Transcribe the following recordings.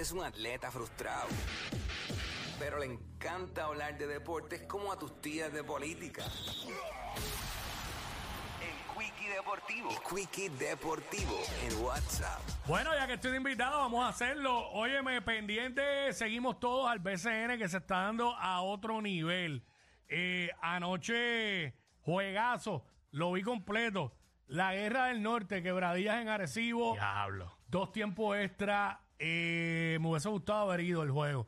es un atleta frustrado, pero le encanta hablar de deportes como a tus tías de política. El Quickie Deportivo. El Quickie Deportivo en WhatsApp. Bueno, ya que estoy de invitado, vamos a hacerlo. Óyeme, pendiente, seguimos todos al BCN que se está dando a otro nivel. Eh, anoche, juegazo, lo vi completo. La Guerra del Norte, quebradillas en Arecibo. Diablo. Dos tiempos extra. Eh, me hubiese gustado haber ido el juego.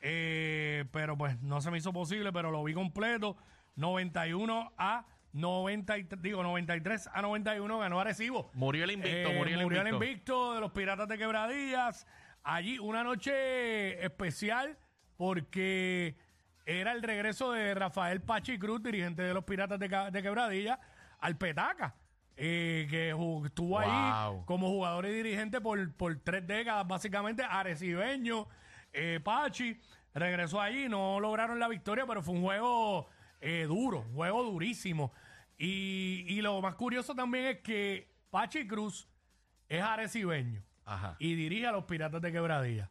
Eh, pero pues no se me hizo posible, pero lo vi completo. 91 a 93, digo 93 a 91 ganó Arecibo. Murió el invicto, Eh, murió el invicto. invicto de los Piratas de Quebradillas. Allí una noche especial porque era el regreso de Rafael Pachi Cruz, dirigente de los Piratas de, de Quebradillas, al Petaca. Eh, que estuvo ahí Wow. como jugador y dirigente por, por tres décadas, básicamente, arecibeño, eh, Pachi, regresó allí, no lograron la victoria, pero fue un juego eh, duro, un juego durísimo. Y, y lo más curioso también es que Pachi Cruz es arecibeño Ajá. y dirige a los Piratas de Quebradilla.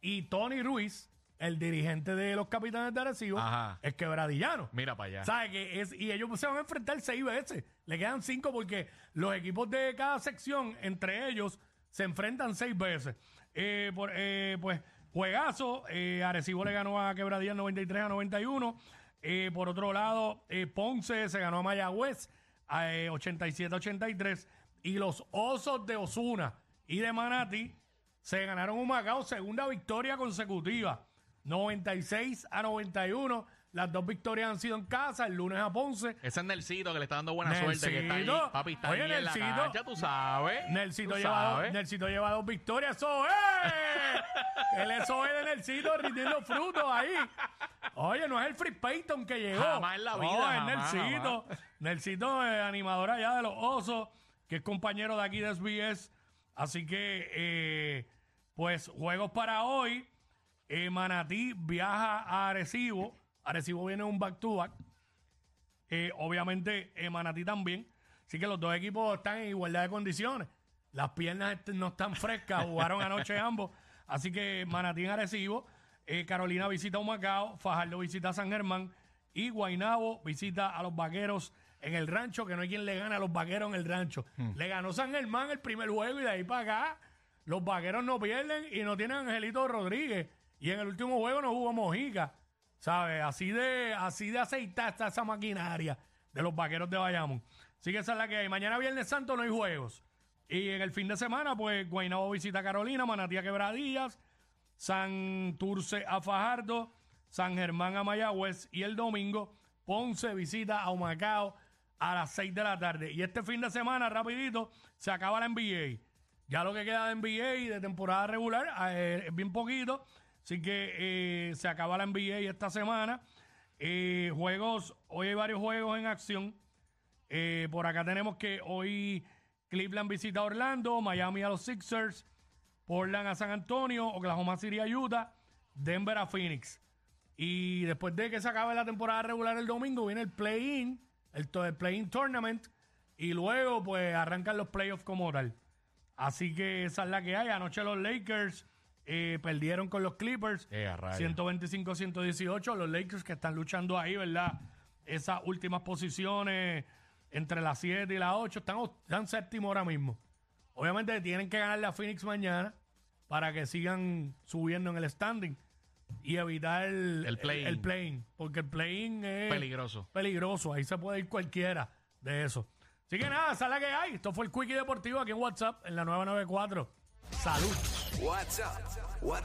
Y Tony Ruiz, el dirigente de los Capitanes de Arecibo, Ajá. es quebradillano. Mira para allá. ¿Sabe que es Y ellos se van a enfrentar seis veces. Le quedan cinco porque los equipos de cada sección, entre ellos, se enfrentan seis veces. Eh, por, eh, pues, juegazo. Eh, Arecibo le ganó a Quebradilla 93 a 91. Eh, por otro lado, Ponce se ganó a Mayagüez a, eh, 87 a 83. Y los Osos de Osuna y de Manati se ganaron un Macao, segunda victoria consecutiva. 96 a 91. Las dos victorias han sido en casa, el lunes a Ponce. Ese es Nelsito que le está dando buena suerte, que está Nelsito. ahí. Papi, está Oye, ahí en la Nelsito. cancha, tú sabes. Nelsito Tú lleva, dos. Nelsito lleva dos victorias. ¡Eso es! el eso es de Nelsito rindiendo frutos ahí. Oye, no es el Free Payton que llegó. Jamás en la vida, No, es jamás, Nelsito. Nelsito es animador allá de los Osos, que es compañero de aquí de SBS. Así que, eh, pues, juegos para hoy. Eh, Manatí viaja a Arecibo. Arecibo viene un back-to-back. Eh, obviamente, eh, Manatí también. Así que los dos equipos están en igualdad de condiciones. Las piernas no están frescas, jugaron anoche ambos. Así que Manatí en Arecibo. Carolina visita a Humacao. Fajardo visita a San Germán. Y Guainabo visita a los vaqueros en el rancho, que no hay quien le gane a los vaqueros en el rancho. Le ganó San Germán el primer juego y de ahí para acá los vaqueros no pierden y no tienen Angelito Rodríguez. Y en el último juego no jugó Mojica. ¿Sabes? Así de, así de aceitada está esa maquinaria de los vaqueros de Bayamón. Así que esa es la que hay. Mañana Viernes Santo no hay juegos. Y en el fin de semana, pues Guaynabo visita a Carolina, Manatí a Quebradillas, San Turce a Fajardo, San Germán a Mayagüez y el domingo Ponce visita a Humacao a las 6 de la tarde. Y este fin de semana, rapidito, se acaba la NBA. Ya lo que queda de NBA de temporada regular eh, es bien poquito. Así que eh, se acaba la NBA esta semana. Eh, juegos, hoy hay varios juegos en acción. Eh, por acá tenemos que hoy Cleveland visita a Orlando, Miami a los Sixers, Portland a San Antonio, Oklahoma City a Utah, Denver a Phoenix. Y después de que se acabe la temporada regular el domingo, viene el play-in, el, play-in tournament, y luego pues arrancan los playoffs como tal. Así que esa es la que hay. Anoche los Lakers eh, perdieron con los Clippers. Eh, a rayos. 125-118. Los Lakers que están luchando ahí, ¿verdad? Esas últimas posiciones entre las 7 y las 8. Están, están séptimo ahora mismo. Obviamente tienen que ganarle a Phoenix mañana para que sigan subiendo en el standing y evitar el, El play-in. el play-in, porque el play-in es Peligroso. peligroso. Ahí se puede ir cualquiera de eso. Así que nada, esa es la que hay. Esto fue el Quickie Deportivo aquí en WhatsApp en la 994. Salud. What's up? What